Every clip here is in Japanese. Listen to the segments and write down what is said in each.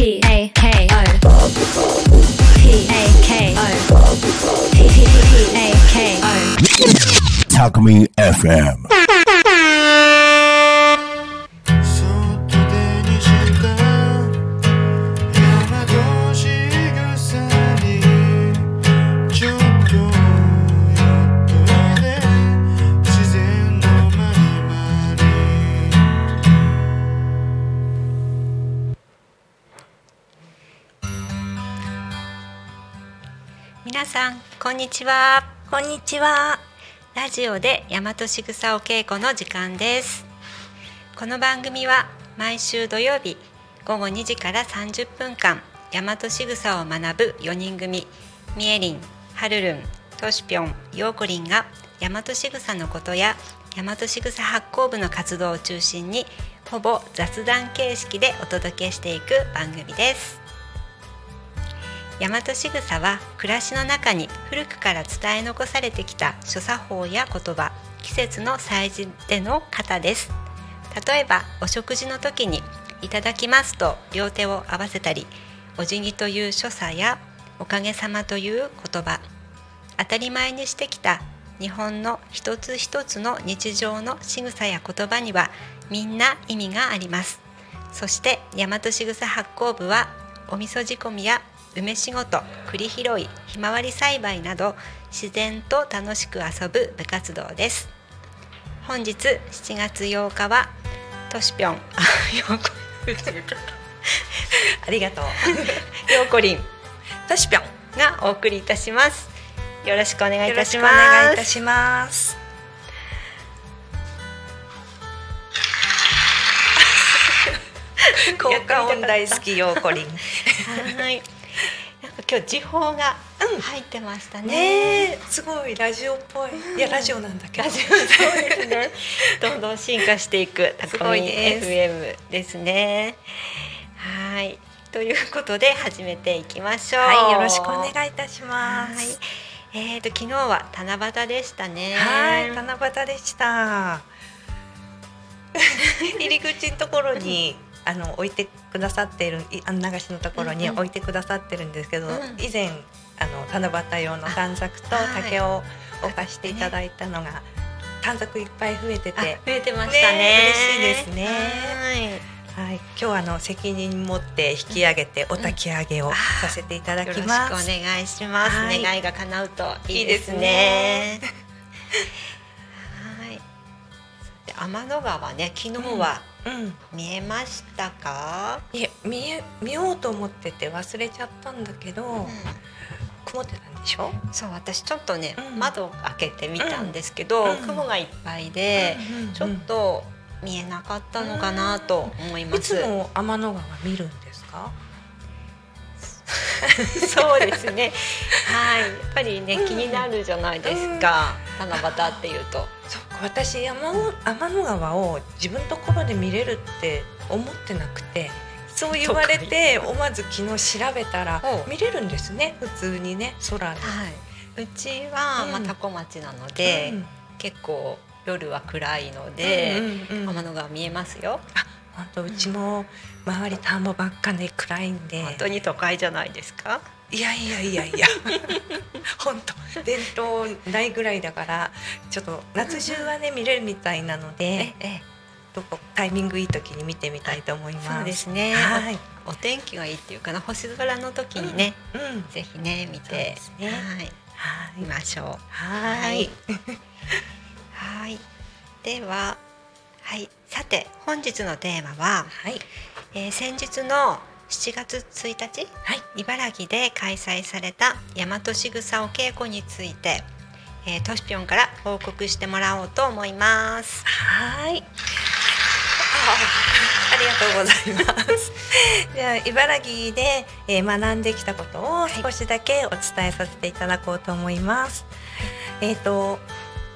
P A K O P A K O P A K O Takumi FM. にちは。こんにちは。ラジオで大和しぐさお稽古の時間です。この番組は毎週土曜日午後2時から30分間大和しぐさを学ぶ4人組みえりん、はるるん、としぴょん、ようこりんが大和しぐさのことや大和しぐさ発行部の活動を中心にほぼ雑談形式でお届けしていく番組です大和しぐさは暮らしの中に古くから伝え残されてきた所作法や言葉季節の祭事での型です。例えばお食事の時に「いただきます」と両手を合わせたりお辞儀という所作やおかげさまという言葉当たり前にしてきた日本の一つ一つの日常の仕草や言葉にはみんな意味があります。そして大和しぐさ発行部はお味噌仕込みや梅仕事栗拾いひまわり栽培など自然と楽しく遊ぶ部活動です。本日7月8日はとしぴょん。あようこありがとう。ようこりん。としぴょん。がお送りいたします。よろしくお願いいよろしくおたします。願いいたします。効果音大好きようこりん。はい今日時報が入ってましたね、ねえ、すごいラジオっぽい。いやラジオなんだけど。ラジオそうですね。どんどん進化していくタコミ FM ですね。はい。ということで始めていきましょう。はい、よろしくお願いいたします。はい。えっ、と昨日は七夕でしたね。はい、七夕でした。入り口のところに。あの置いてくださっているいあの流しのところにうんうん置いてくださってるんですけど、うん以前あの七夕用の短冊と竹を置かしていただいたのが、短冊いっぱい増えてあて、増えてましたね。ね嬉しいですねはい。はい、今日はあの責任持って引き上げてお焚き上げをさせていただよろしくおきます。願いします。はい願いが叶うといいですいいね。ですはい。で天の川ね昨日はうん、見えましたか？いえ見え見ようと思ってて忘れちゃったんだけど、曇ってたんでしょ？そう私ちょっとね、うん窓を開けてみたんですけど、うん雲がいっぱいで、ちょっと見えなかったのかなと思いいます。つも天の川見るんですか？そうですね。はい、やっぱりね、うん気になるじゃないですか。七夕っていうと。そうか私山を天の川を自分のところで見れるって思ってなくてそう言われて思わず昨日調べたら見れるんですね普通にね空で。はい。うちは、うんまあ多古町なので、うん結構夜は暗いので、うんうんうん天の川見えますよ。本当うちも周り田んぼばっかで暗いんで本当に都会じゃないですか？いやいやいやいや本当伝統ないぐらいだからちょっと夏中はね見れるみたいなのでええ。どこタイミングいい時に見てみたいと思います。そうですね。はい。お天気がいいっていうかな星空の時にね、うん。ぜひね見てで、すねはいはい見ましょう。はい。はい。では、はい。さて本日のテーマは、はい。えー先日の7月1日はい。茨城で開催された大和しぐさお稽古について、えー、としぴょんから報告してもらおうと思います。はい。ありがとうございます。では茨城で、えー学んできたことを少しだけお伝えさせていただこうと思います。えっ、と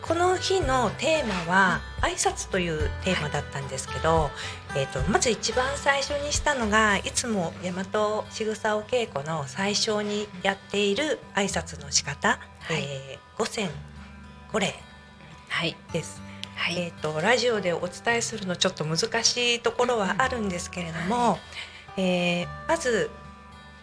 この日のテーマは挨拶というテーマだったんですけど、えー、とまず一番最初にしたのがいつも大和しぐさお稽古の最初にやっている挨拶の仕方、はいえー五線五礼はい。です。はい。えー、とラジオでお伝えするのちょっと難しいところはあるんですけれども、えーまず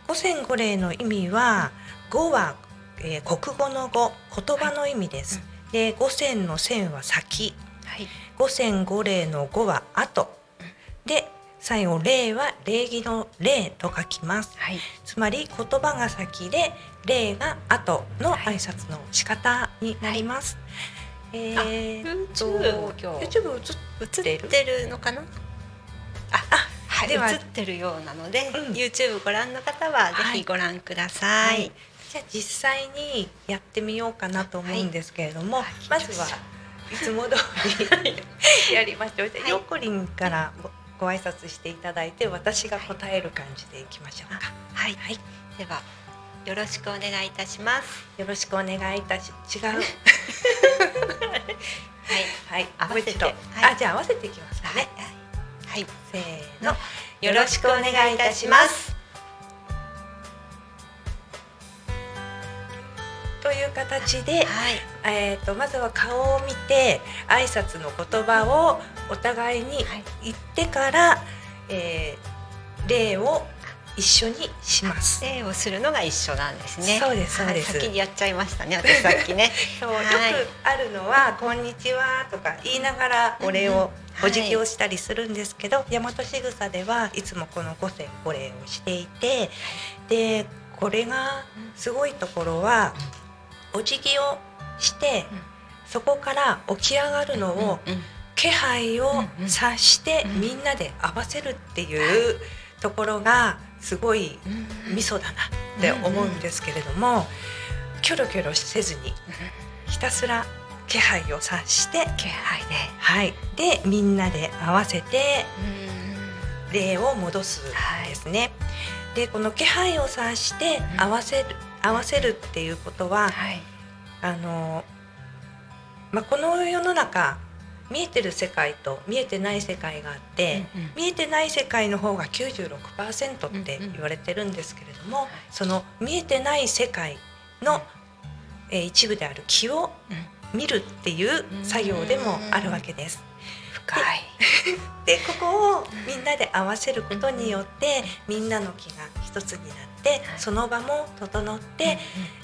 五線五礼の意味は語は、えー国語の語言葉の意味です。で五線の線は先はい。五線五礼の語は後。で最後礼は礼儀の礼と書きます。はい。つまり言葉が先で礼が後の挨拶の仕方になります。えーっと YouTube 今日。YouTube 映ってる？映ってるのかな？あはい。では映ってるようなので、うん。YouTube ご覧の方はぜひご覧ください、じゃあ実際にやってみようかなと思うんですけれども、はい。まずはいつも通りやりましょう。じゃあはい。よっこりんからごご挨拶していただいて私が答える感じでいきましょうか。はい、はい、ではよろしくお願いいたします。よろしくお願いいたし違う？はい。はい、合わせて。はい。あ、じゃあ合わせていきますかね。はい。せーの。よろしくお願いいたしますという形で、はい。えー、とまずは顔を見て挨拶の言葉をお互いにはい。言ってから、えー礼を一緒にします。礼をするのが一緒なんですね。そうですそうです。はい先にやっちゃいましたね私さっきね。そう、はい。よくあるのは「こんにちは」とか言いながらお礼を、うんお辞儀をしたりするんですけど、大和しぐさではいつもこの五線五礼をしていてでこれがすごいところはお辞儀をして、うん。そこから起き上がるのを、気配を察してうんみんなで合わせるっていうところがすごいうん味噌だなって思うんですけれどもキョロキョロせずにひたすら気配を察して気配ではい。でみんなで合わせてうん礼を戻すんですね。でこの気配を察してん。合わせる合わせるっていうことははい。あの、まあ、この世の中見えてる世界と見えてない世界があって、うんうん。見えてない世界の方が96%って言われてるんですけれども、その見えてない世界の、えー一部である気をうん。見るっていう作業でもあるわけです。深い。でここをみんなで合わせることによって、みんなの気が一つになって、その場も整って、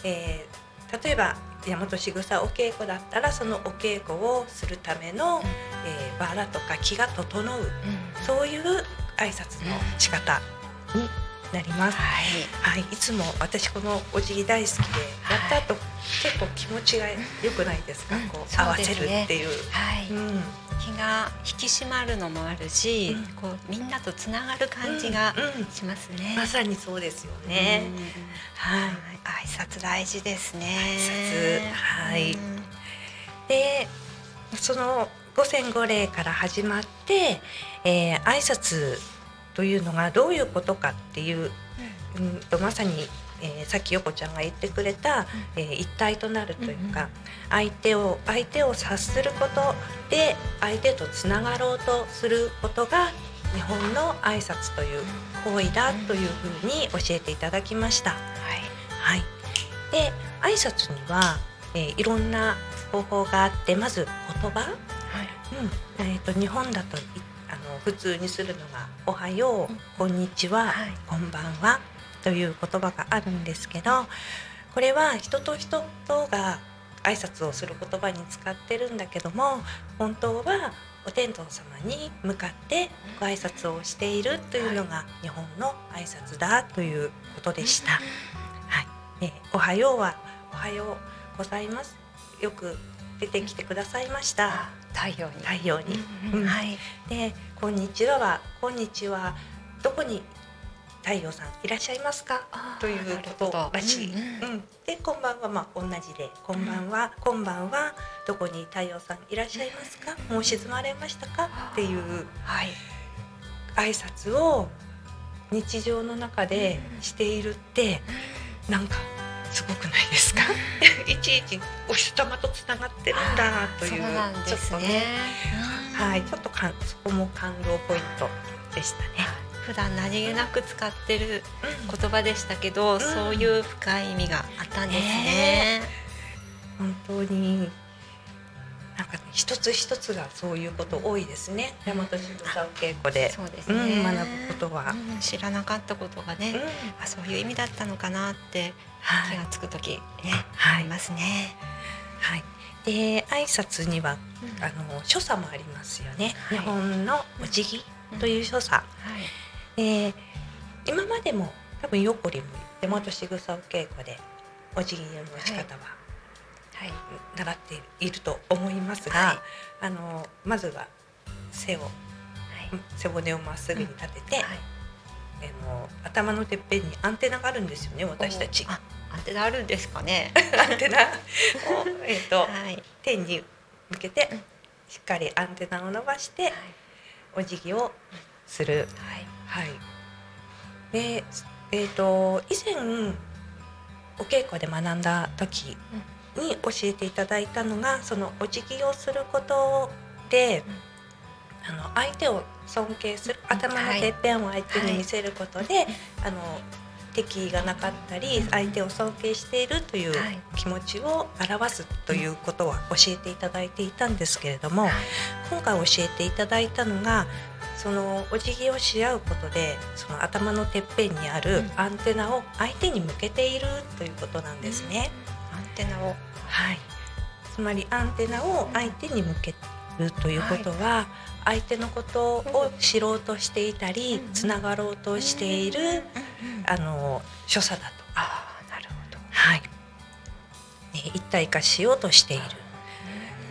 えー例えば大和しぐさお稽古だったらそのお稽古をするための、えー、バラとか気が整う。うん。そういう挨拶の仕方。になります。はい、い。つも私このお辞儀大好きで、やった後結構気持ちが良くないですか、うん。こう合わせるっていう。はい。うん。気が引き締まるのもあるし、うん。こうみんなとつながる感じがうん。うん。しますね。まさにそうですよね。うん。はい。挨拶大事ですね。挨拶。はい。うん。でその五線五礼から始まって、えー、挨拶というのがどういうことかっていう、うん、とまさに、えーさっき横ちゃんが言ってくれた、えー一体となるというか、うんうん。相手を相手を察することで相手とつながろうとすることが日本の挨拶という行為だというふうに教えていただきました。はい。はい、で挨拶には、えーいろんな方法があってまず言葉、はい。うん。えー、と日本だと普通にするのが「おはよう」うんこんにちは」はいこんばんは」という言葉があるんですけどこれは人と人とが挨拶をする言葉に使ってるんだけども本当はお天道様に向かってご挨拶をしているというのが日本の挨拶だということでした。はい、えーおはようはおはようございます。よく出てきてくださいました。太陽に。太陽に。うんうんはい。で、こんにちはは、こんにちは。どこに太陽さんいらっしゃいますか？ということらしい。うんうんで、こんばんはまあ同じで、こんばんは、こんばんは。どこに太陽さんいらっしゃいますか？もう沈まれましたか？っていうはい。挨拶を日常の中でしているって、なんかすごくないですか？いちいちお日様とつながってるんだというちょっとすね。うんはい、ちょっとかんそこも感動ポイントでしたね。普段何気なく使ってるうん言葉でしたけど、んそういう深い意味があったんですね。本当になんかね一つ一つがそういうこと多いですね。大和仕草お稽古で、そうですね、うん、学ぶことは。うん知らなかったことがね、うんあそういう意味だったのかなってはい気がつく時ね、はいありますね。はい。で挨拶にはうんあの所作もありますよね。はい日本のお辞儀という所作。はいで今までも多分ヨコリも大和仕草お稽古でお辞儀の仕方ははい習っていると思いますが、はい。あのまずは背を背骨をまっすぐに立てて、はい。あの頭のてっぺんにアンテナがあるんですよね私たち。あアンテナあるんですかね。アンテナ。を えっとはい。天に向けてしっかりアンテナを伸ばしてお辞儀をする。はい。はい。で、えっ、と以前お稽古で学んだ時に教えていただいたのがそのお辞儀をすることで、あの相手を尊敬する頭のてっぺんを相手に見せることで、あの敵意がなかったり相手を尊敬しているというはい。気持ちを表すということは教えていただいていたんですけれども、今回教えていただいたのがそのお辞儀をし合うことでその頭のてっぺんにあるアンテナを相手に向けているということなんですね。アンテナをはい、つまりアンテナを相手に向けるということは、相手のことを知ろうとしていたり、うんつながろうとしている、あの所作だと。ああなるほど。はい、ね一体化しようとしている。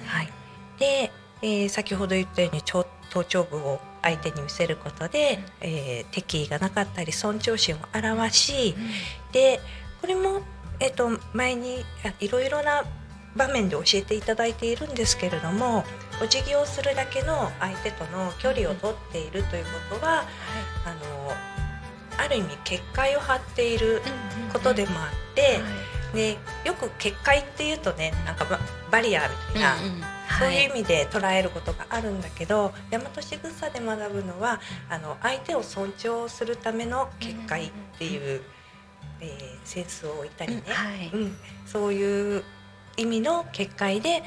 はい、で、えー先ほど言ったように頭頭頂部を相手に見せることで、えー敵意がなかったり尊重心を表し、でこれも、えー、と前にあいろいろな場面で教えていただいているんですけれどもお辞儀をするだけの相手との距離を取っているということは、あのある意味結界を張っていることでもあって、でよく結界っていうとねなんかババリアーみたいな、そういう意味で捉えることがあるんだけど、大和仕草で学ぶのはあの相手を尊重するための結界っていう、えーセンスを置いたりね、はいうん、そういう意味の結界で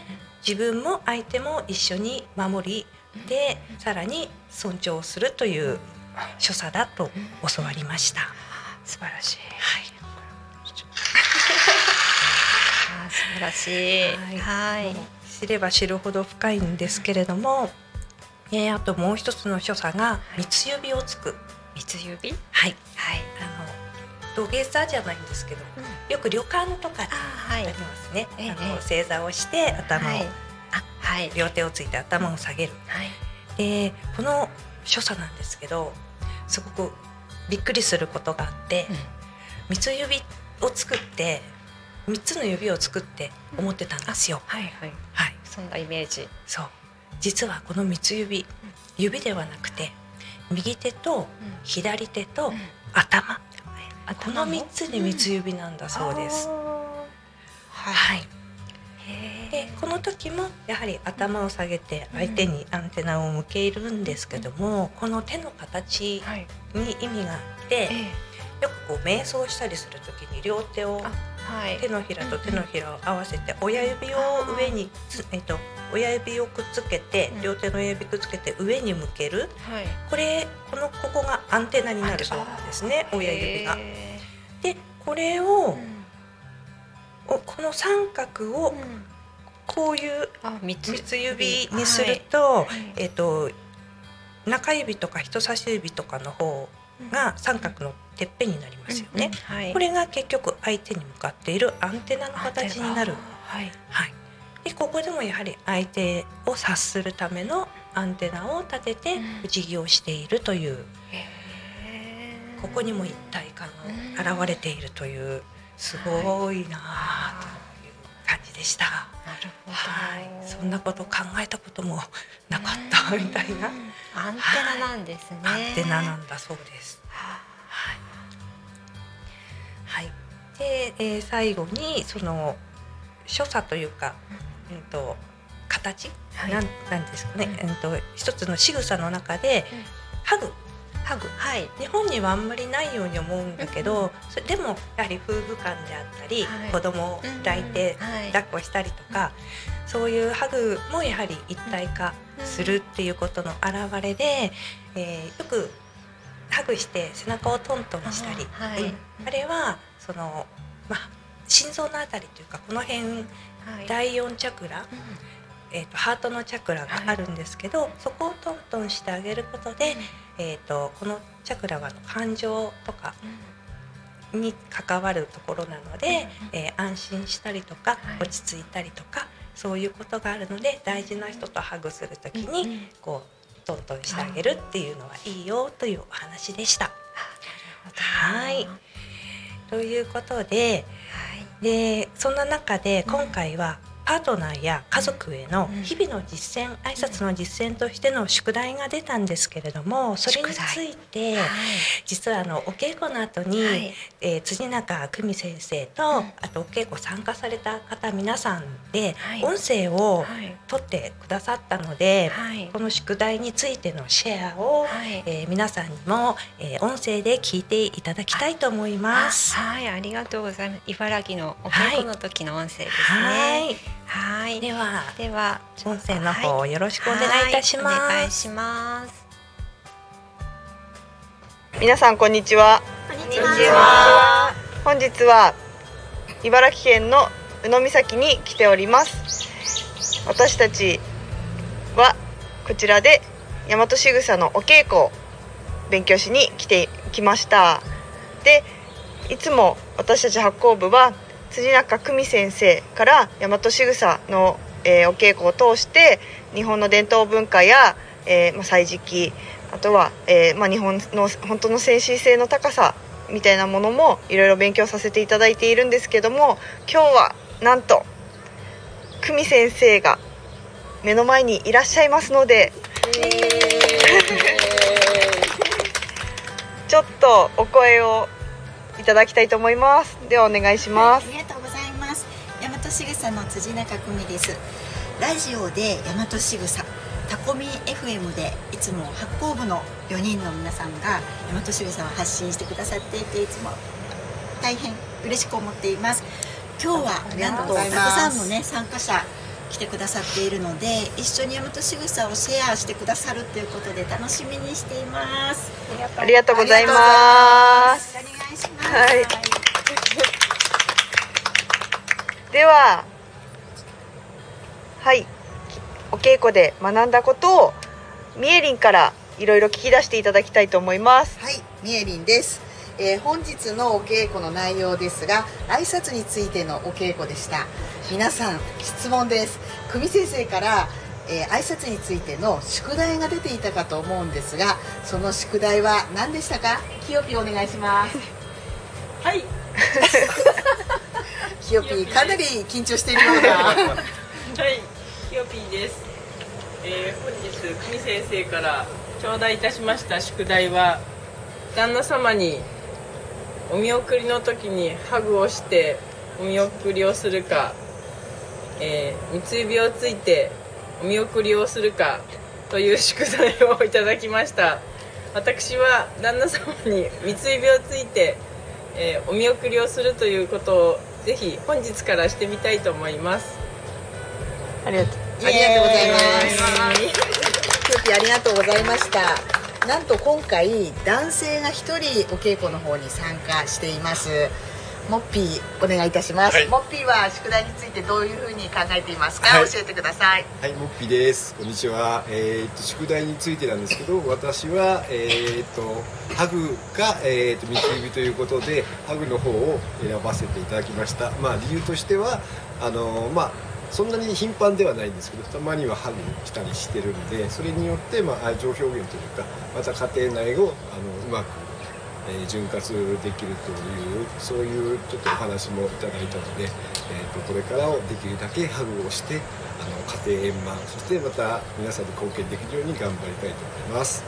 自分も相手も一緒に守りでさらに尊重するという所作だと教わりました。素晴らしい。はいあー素晴らしい。はい。知れば知るほど深いんですけれども、えーあともう一つの所作が三つ指をつく。三つ指？はい。はい。あの土下座じゃないんですけど、よく旅館とかでありますね。ええあの正座をして頭を、はい。両手をついて頭を下げる。はい。でこの所作なんですけど、すごくびっくりすることがあって、三つ指を作って三つの指を作って思ってたんですよ。はいはい。はい。そんなイメージ。そう実はこの三つ指指ではなくて右手と左手と頭、この三つで三つ指なんだそうです。は。はいでこの時もやはり頭を下げて相手にアンテナを向けるんですけども、この手の形はい。に意味があって、よくこう瞑想したりする時に両手をあはい。手のひらと手のひらを合わせて親指を上につ、えっと、親指をくっつけてうん。両手の親指くっつけて上に向ける。はい。これこのここがアンテナになるそうなんですね親指が。へでこれーをうん。おこの三角をうん。こういうあ三つ。三つ指にすると、はい。えっと中指とか人差し指とかの方が三角のてっぺんになりますよね。うんはい。これが結局相手に向かっているアンテナの形になる。はい。はい、でここでもやはり相手を察するためのアンテナを立ててうんお辞儀をしているというへーここにも一体感が現れているというすごいなあという感じでした。なるほど。はい、そんなこと考えたこともなかったみたいなアンテナなんですね。アンテナなんだそうです。ははい、で、えー最後にその所作というか、うん。と形、はい。なんなんですかね、うん。うんと一つの仕草の中で、うん。ハグ。ハグ。はい。日本にはあんまりないように思うんだけど、それでもやはり夫婦間であったり、はい。子供を抱いてはい。抱っこしたりとか、そういうハグもやはり一体化するっていうことの表れで、えーよくハグして背中をトントンしたり、あはい。うん。あれはその、まあ、心臓のあたりというかこの辺はい。第4チャクラ、えー、とハートのチャクラがあるんですけど、そこをトントンしてあげることで、えー、とこのチャクラは感情とかに関わるところなので、えー安心したりとか、はい。落ち着いたりとかそういうことがあるので大事な人とハグする時に、うんうん。こうトントンしてあげるっていうのはいいよというお話でした。はい。ということではい。でそんな中で今回はパートナーや家族への日々の実践挨拶の実践としての宿題が出たんですけれどもそれについてはい。実はあのお稽古の後に、はい。えー辻中久美先生と、うん。あとお稽古参加された方皆さんで、はい。音声をはい。取ってくださったので、はい。この宿題についてのシェアを、はい。えー皆さんにも、えー音声で聞いていただきたいと思います。あはい、ありがとうございます。茨城のお稽古の時の音声ですはい。ね。はい。ではでは音声の方はいよろしくお願いいたします。はいお願いします。皆さんこんにちは。こんにちは。本日は茨城県の宇野岬に来ております。私たちはこちらで大和しぐさのお稽古を勉強しに来てきました。で、いつも私たち発行部は辻中久美先生から大和しぐさの、えーお稽古を通して日本の伝統文化や、えーまあ、歳時記あとは、えーまあ、日本の本当の先進性の高さみたいなものもいろいろ勉強させていただいているんですけども今日はなんと久美先生が目の前にいらっしゃいますので ちょっとお声をいただきたいと思いますではお願いしますありがとうございます。大和しぐさの辻中久美です。ラジオで大和しぐさ、タコミ FM でいつも発行部の4人の皆さんが大和しぐさを発信してくださっていていつも大変嬉しく思っています。今日はなんとたくさんのね参加者来てくださっているので一緒に大和しぐさをシェアしてくださるということで楽しみにしています。ありがとうございます。お願いします。はい。でははい。お稽古で学んだことをみえりんからいろいろ聞き出していただきたいと思います。はい、みえりんです、えー本日のお稽古の内容ですが挨拶についてのお稽古でした皆さん質問です。久美先生から、えー挨拶についての宿題が出ていたかと思うんですがその宿題は何でしたか？キヨピーお願いします。はい、キヨピーかなり緊張しているような。はい、キヨピーです。えー本日久美先生から頂戴いたしました宿題は旦那様にお見送りの時にハグをしてお見送りをするか、えー三つ指をついてお見送りをするかという宿題をいただきました私は旦那様に三つ指をついて、えーお見送りをするということをぜひ本日からしてみたいと思いますありがとうありがとうございます。キヨピーありがとうございました。なんと今回男性が一人お稽古の方に参加しています。モッピーお願いいたします。はいモッピーは宿題についてどういうふうに考えていますか、はい教えてください。はい、もっぴです。こんにちは。えーっと宿題についてなんですけど、私はえーっとハグがえーっと三つ指ということでハグの方を選ばせていただきました。まあ理由としてはあのまあそんなに頻繁ではないんですけど、たまにはハグしたりしてるんで、それによってまあ愛情表現というか、また家庭内をあのうまく。えー潤滑できるというそういうちょっとお話もいただいたので、えー、とこれからをできるだけハグをしてあの家庭円満そしてまた皆さんに貢献できるように頑張りたいと思います。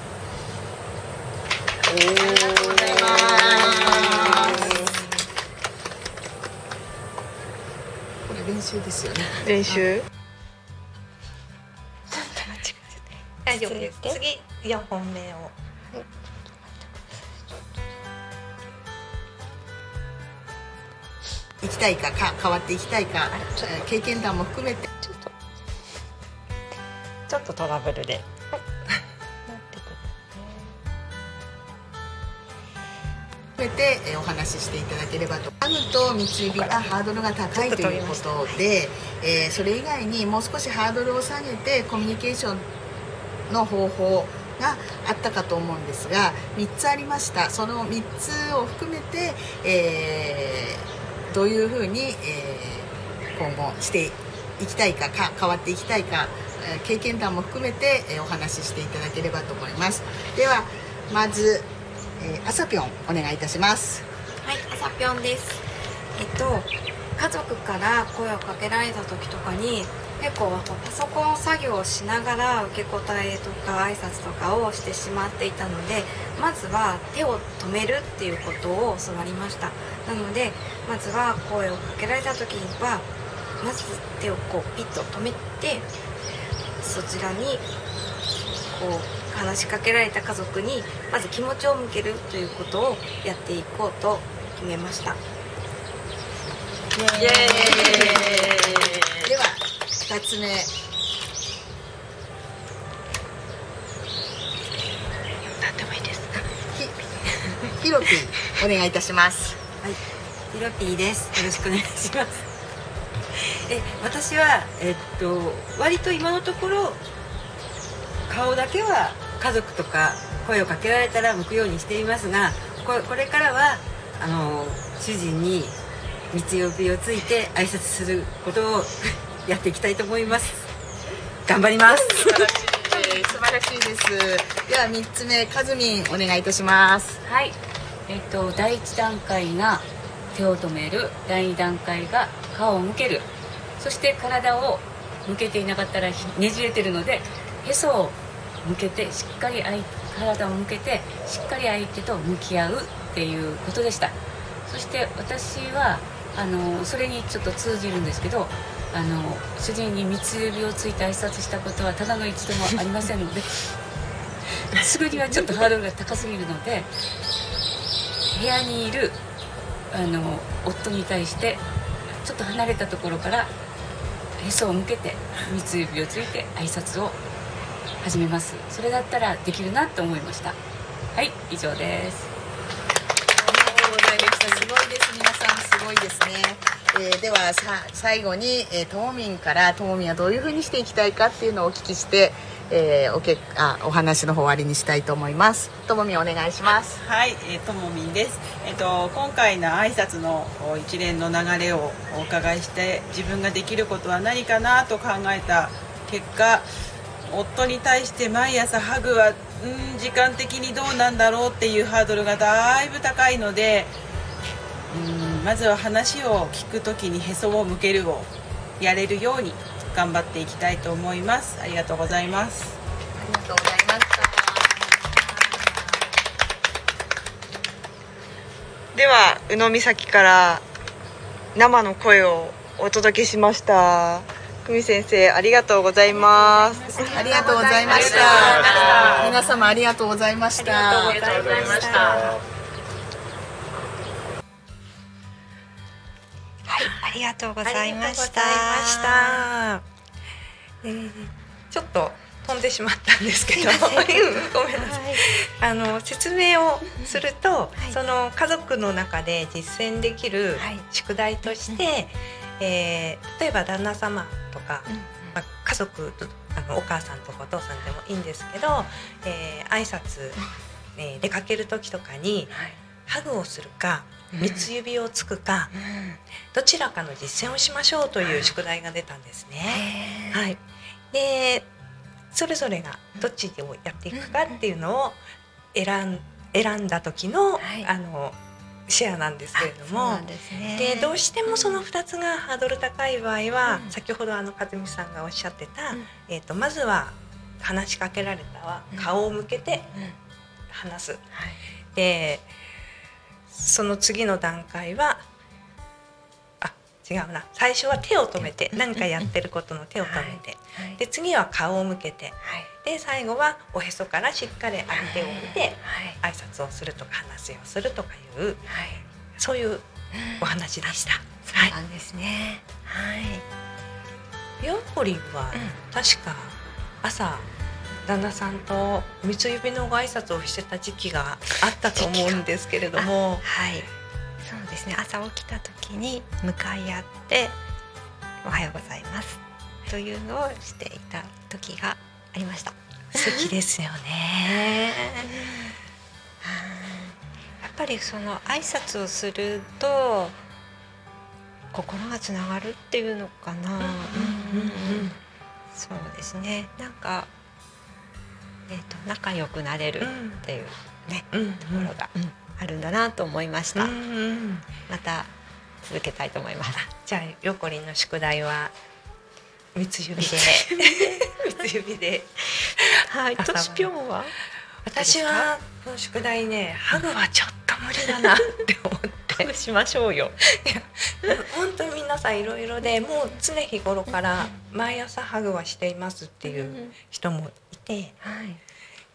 これ練習ですよね。練習？大丈夫です。次四本目を。たいかか変わっていきたいか、えー経験談も含めて。ちょっと。とトラブルで。含めてえーお話ししていただければと。ハグと三つ指がハードルが高いということで、えーそれ以外にもう少しハードルを下げてコミュニケーションの方法があったかと思うんですが3つありました。その3つを含めて、えーどういうふうに、えー今後していきたいかか変わっていきたいか経験談も含めて、えお話ししていただければと思います。ではまず、えー、あさぴょんお願いいたします。はい、あさぴょんです。えっと家族から声をかけられた時とかに結構パソコン作業をしながら受け答えとか挨拶とかをしてしまっていたのでまずは手を止めるっていうことを教わりました。なのでまずは声をかけられた時にはまず手をこうピッと止めてそちらにこう話しかけられた家族にまず気持ちを向けるということをやっていこうと決めました。イエーイ。では2つ目。何でもいいです。ひ ひろぴーお願いいたしますはい、ヒロピーです。よろしくお願いします。え、私はえっと割と今のところ顔だけは家族とか声をかけられたら向くようにしていますが、これこれからはあの主人に三つ指をついて挨拶することを やっていきたいと思います。頑張ります。素晴らしい素晴らしいですでは3つ目かずみんお願いいたしますはい、えっと第一段階が手を止める第二段階が顔を向ける。そして体を向けていなかったらひねじれてるのでへそを向けてしっかり相体を向けてしっかり相手と向き合うっていうことでした。そして私はあのそれにちょっと通じるんですけどあの主人に三つ指をついて挨拶したことはただの一度もありませんので すぐにはちょっとハードルが高すぎるので部屋にいるあの夫に対してちょっと離れたところからへそを向けて三つ指をついて挨拶を始めます。それだったらできるなと思いました。はい以上です。ありがとうございましたすごいです。皆さんすごいですね、えーではさ最後に、えーともみんからともみんはどういうふうにしていきたいかっていうのをお聞きして、えーおけあお話の方終わりにしたいと思いますともみお願いしますはい、えーともみんです。えっ、と今回の挨拶の一連の流れをお伺いして自分ができることは何かなと考えた結果、夫に対して毎朝ハグはうん時間的にどうなんだろうっていうハードルがだいぶ高いので、うんまずは話を聞くときにへそを向けるをやれるように頑張っていきたいと思います。ありがとうございます。ありがとうございまでは宇野岬から生の声をお届けしました。久美先生ありがとうございます。ありがとうございました。皆様ありがとうございました。ありがとうございましたありがとうございました。えーちょっと飛んでしまったんですけど、ごめんなさい。あの説明をすると、その家族の中で実践できる宿題として、えー例えば旦那様とか、まあ、家族あのお母さんとかお父さんでもいいんですけど、えー挨拶、え ー出かける時とかに、ハグをするか三つ指をつくか、どちらかの実践をしましょうという宿題が出たんですね。はい、でそれぞれがどっちをやっていくかっていうのを選ん選んだ時の,、あのシェアなんですけれどもですね。でどうしてもその2つがハードル高い場合は、先ほどあの和美さんがおっしゃってた、えー、とまずは話しかけられたは顔を向けて話す。でその次の段階はあ違うな。最初は手を止めて何かやってることの手を止めて、で次は顔を向けて、で最後はおへそからしっかり相手を見て、挨拶をするとか話をするとかいう、そういうお話でした。そうなんですね。はい。ビオポリは確か朝旦那さんと三つ指のご挨拶をしてた時期があったと思うんですけれども。はい。そうですね。朝起きた時に向かい合って「おはようございます」というのをしていた時がありました。素敵ですよね。やっぱりその挨拶をすると心がつながるっていうのかな、うんうんうん。そうですね。なんか、えー、と仲良くなれるっていうね、ところがあるんだなと思いました、また続けたいと思います。じゃあヨコリンの宿題は三つ指で。三つ指で。はい朝としぴょんは？私はこの宿題ねハグはちょっと無理だなって思ってハグしましょうよ。本当に皆さんいろいろでもう常日頃から毎朝ハグはしていますっていう人もいて、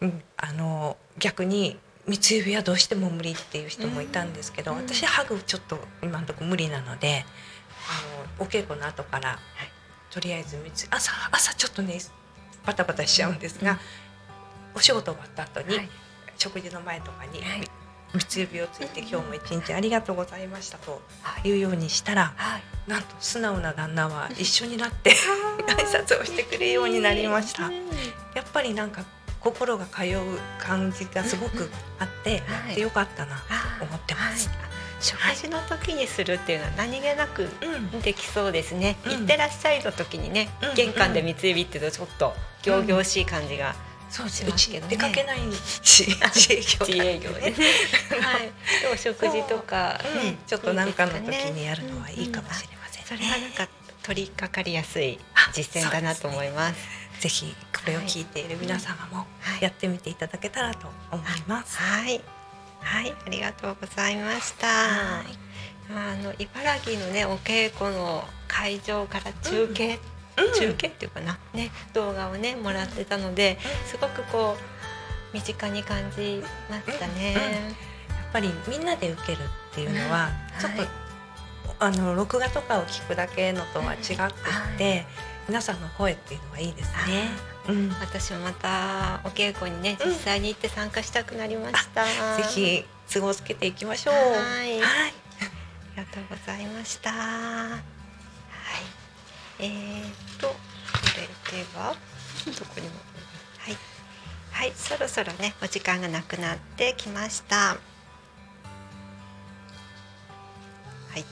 うん、あの逆に三つ指はどうしても無理っていう人もいたんですけど、私ハグちょっと今のところ無理なのであのお稽古の後から、とりあえず三つ朝朝ちょっとねバタバタしちゃうんですが、お仕事終わった後に、食事の前とかに、三つ指をついて今日も一日ありがとうございましたとい。うようにしたら、なんと素直な旦那は一緒になって 挨拶をしてくれるようになりました。やっぱりなんか心が通う感じがすごくあって、でよかったなと思ってます。食事の時にするっていうのは何気なくできそうですね、行ってらっしゃいの時にね、玄関で三つ指っていうとちょっと仰々しい感じがそうしますけどね、出かけないし 自営業でね。はい。でお食事とかね、ちょっとなんかの時にやるのはいいかもしれません、それはなんか取り掛かりやすい実践だなと思います。ぜひこれを聞いている皆様もやってみていただけたらと思います。はい、はい、ありがとうございました。あの茨城のねお稽古の会場から中継、中継っていうかなね動画をねもらってたので、すごくこう身近に感じましたね。やっぱりみんなで受けるっていうのはちょっと、あの録画とかを聞くだけのとは違くって、皆さんの声っていうのはいいですね。うん、私もまたお稽古にね実際に行って参加したくなりました。ぜひ都合つけていきましょう。はい。ありがとうございました。はい。えー、と、それでは、どこにも。はい。はい、そろそろね、お時間がなくなってきました。はい。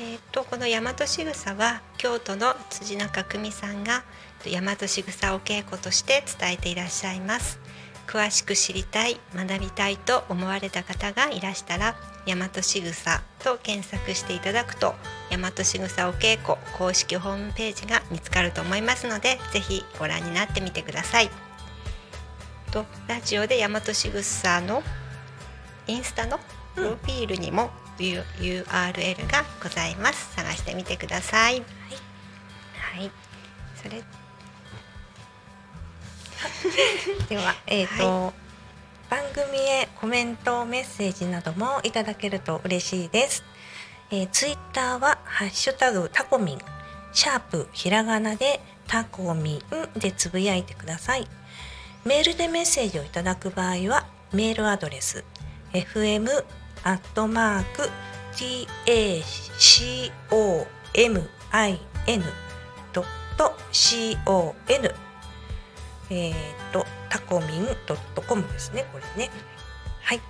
えー、と、この大和しぐさは、京都の辻中久美さんが。大和しぐさお稽古として伝えていらっしゃいます。詳しく知りたい学びたいと思われた方がいらしたら大和しぐさと検索していただくと大和しぐさお稽古公式ホームページが見つかると思いますのでぜひご覧になってみてください。とラジオで大和しぐさのインスタのプロフィールにも URL がございます。探してみてください。はい、はい、それ。では、えーと番組へコメントメッセージなどもいただけると嬉しいです。えー、ツイッターはハッシュタグタコミンシャープひらがなでタコミンでつぶやいてください。メールでメッセージをいただく場合はメールアドレス fm アットマーク tacomin.com えっ、とタコミンドットコムですねこれね。はい。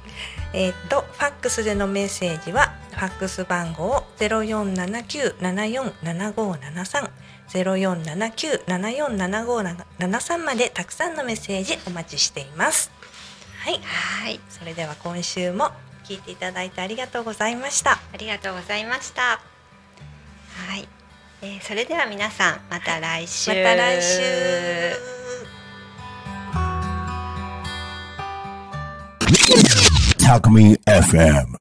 えっ、とファックスでのメッセージはファックス番号ゼロ四七九七四七五七三ゼロ四七九七四七五七三までたくさんのメッセージお待ちしています。はい。はい。それでは今週も聞いていただいてありがとうございました。ありがとうございました。はい。えー、それでは皆さんまた来週。また来週。Talk Me FM.